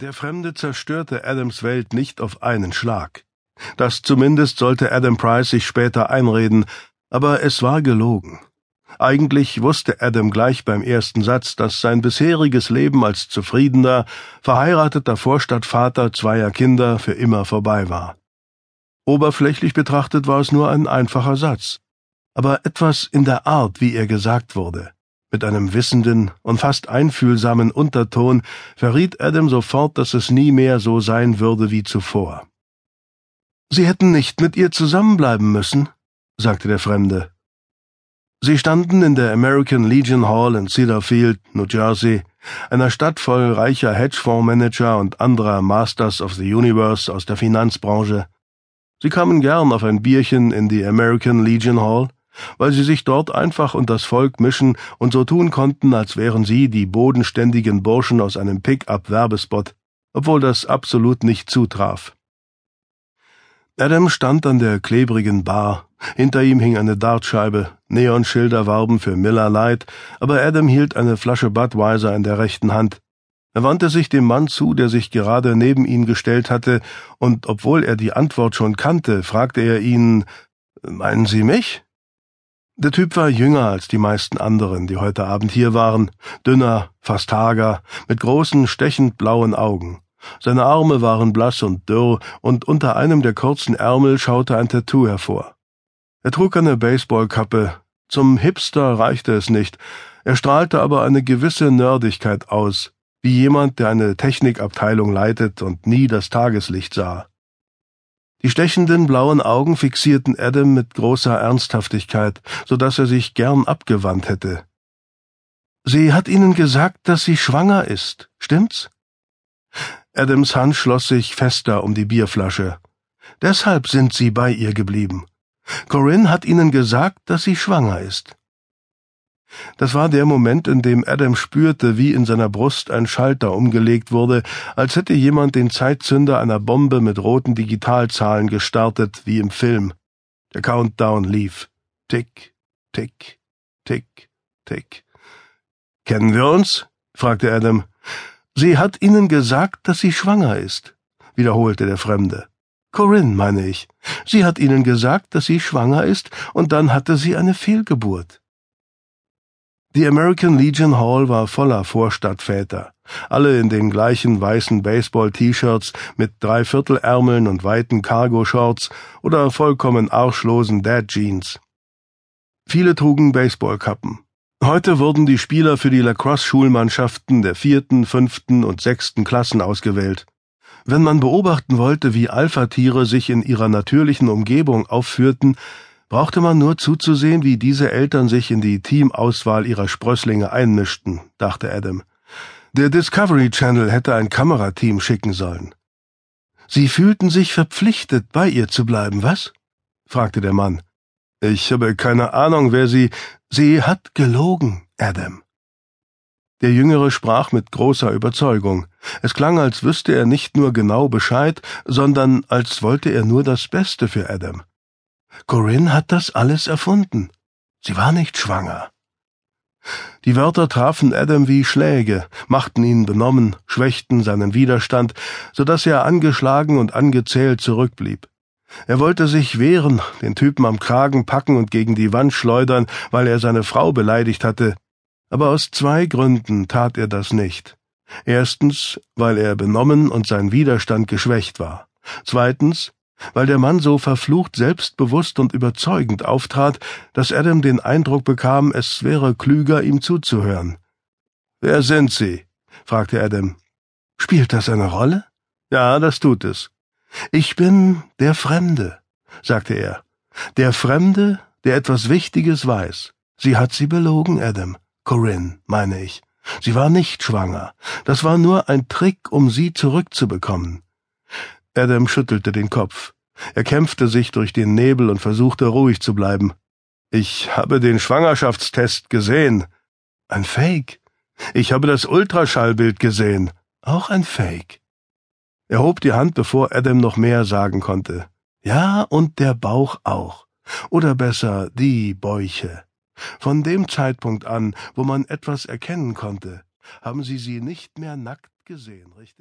Der Fremde zerstörte Adams Welt nicht auf einen Schlag. Das zumindest sollte Adam Price sich später einreden, aber es war gelogen. Eigentlich wusste Adam gleich beim ersten Satz, dass sein bisheriges Leben als zufriedener, verheirateter Vorstadtvater zweier Kinder für immer vorbei war. Oberflächlich betrachtet war es nur ein einfacher Satz, aber etwas in der Art, wie er gesagt wurde, mit einem wissenden und fast einfühlsamen Unterton verriet Adam sofort, dass es nie mehr so sein würde wie zuvor. Sie hätten nicht mit ihr zusammenbleiben müssen, sagte der Fremde. Sie standen in der American Legion Hall in Cedarfield, New Jersey, einer Stadt voll reicher Hedgefondsmanager und anderer Masters of the Universe aus der Finanzbranche. Sie kamen gern auf ein Bierchen in die American Legion Hall, weil sie sich dort einfach unter das Volk mischen und so tun konnten, als wären sie die bodenständigen Burschen aus einem Pick-up-Werbespot, obwohl das absolut nicht zutraf. Adam stand an der klebrigen Bar, hinter ihm hing eine Dartscheibe, Neonschilder warben für Miller Light, aber Adam hielt eine Flasche Budweiser in der rechten Hand. Er wandte sich dem Mann zu, der sich gerade neben ihn gestellt hatte, und obwohl er die Antwort schon kannte, fragte er ihn Meinen Sie mich? Der Typ war jünger als die meisten anderen, die heute Abend hier waren, dünner, fast hager, mit großen, stechend blauen Augen. Seine Arme waren blass und dürr, und unter einem der kurzen Ärmel schaute ein Tattoo hervor. Er trug eine Baseballkappe. Zum Hipster reichte es nicht, er strahlte aber eine gewisse Nerdigkeit aus, wie jemand, der eine Technikabteilung leitet und nie das Tageslicht sah. Die stechenden blauen Augen fixierten Adam mit großer Ernsthaftigkeit, so dass er sich gern abgewandt hätte. Sie hat Ihnen gesagt, dass sie schwanger ist, stimmt's? Adams Hand schloss sich fester um die Bierflasche. Deshalb sind Sie bei ihr geblieben. Corinne hat Ihnen gesagt, dass sie schwanger ist. Das war der Moment, in dem Adam spürte, wie in seiner Brust ein Schalter umgelegt wurde, als hätte jemand den Zeitzünder einer Bombe mit roten Digitalzahlen gestartet, wie im Film. Der Countdown lief. Tick, tick, tick, tick. Kennen wir uns? fragte Adam. Sie hat Ihnen gesagt, dass sie schwanger ist, wiederholte der Fremde. Corinne, meine ich. Sie hat Ihnen gesagt, dass sie schwanger ist, und dann hatte sie eine Fehlgeburt. Die American Legion Hall war voller Vorstadtväter, alle in den gleichen weißen Baseball-T-Shirts mit Dreiviertelärmeln und weiten Cargo-Shorts oder vollkommen arschlosen Dad-Jeans. Viele trugen Baseballkappen. Heute wurden die Spieler für die Lacrosse-Schulmannschaften der vierten, fünften und sechsten Klassen ausgewählt. Wenn man beobachten wollte, wie Alpha-Tiere sich in ihrer natürlichen Umgebung aufführten, brauchte man nur zuzusehen, wie diese Eltern sich in die Teamauswahl ihrer Sprösslinge einmischten, dachte Adam. Der Discovery Channel hätte ein Kamerateam schicken sollen. Sie fühlten sich verpflichtet, bei ihr zu bleiben, was? fragte der Mann. Ich habe keine Ahnung, wer sie. Sie hat gelogen, Adam. Der Jüngere sprach mit großer Überzeugung. Es klang, als wüsste er nicht nur genau Bescheid, sondern als wollte er nur das Beste für Adam. Corinne hat das alles erfunden. Sie war nicht schwanger. Die Wörter trafen Adam wie Schläge, machten ihn benommen, schwächten seinen Widerstand, so dass er angeschlagen und angezählt zurückblieb. Er wollte sich wehren, den Typen am Kragen packen und gegen die Wand schleudern, weil er seine Frau beleidigt hatte, aber aus zwei Gründen tat er das nicht. Erstens, weil er benommen und sein Widerstand geschwächt war. Zweitens, weil der Mann so verflucht selbstbewusst und überzeugend auftrat, dass Adam den Eindruck bekam, es wäre klüger, ihm zuzuhören. Wer sind Sie? fragte Adam. Spielt das eine Rolle? Ja, das tut es. Ich bin der Fremde, sagte er. Der Fremde, der etwas Wichtiges weiß. Sie hat Sie belogen, Adam. Corinne, meine ich. Sie war nicht schwanger. Das war nur ein Trick, um Sie zurückzubekommen. Adam schüttelte den Kopf. Er kämpfte sich durch den Nebel und versuchte ruhig zu bleiben. Ich habe den Schwangerschaftstest gesehen. Ein Fake. Ich habe das Ultraschallbild gesehen. Auch ein Fake. Er hob die Hand, bevor Adam noch mehr sagen konnte. Ja, und der Bauch auch. Oder besser, die Bäuche. Von dem Zeitpunkt an, wo man etwas erkennen konnte, haben Sie sie nicht mehr nackt gesehen, richtig?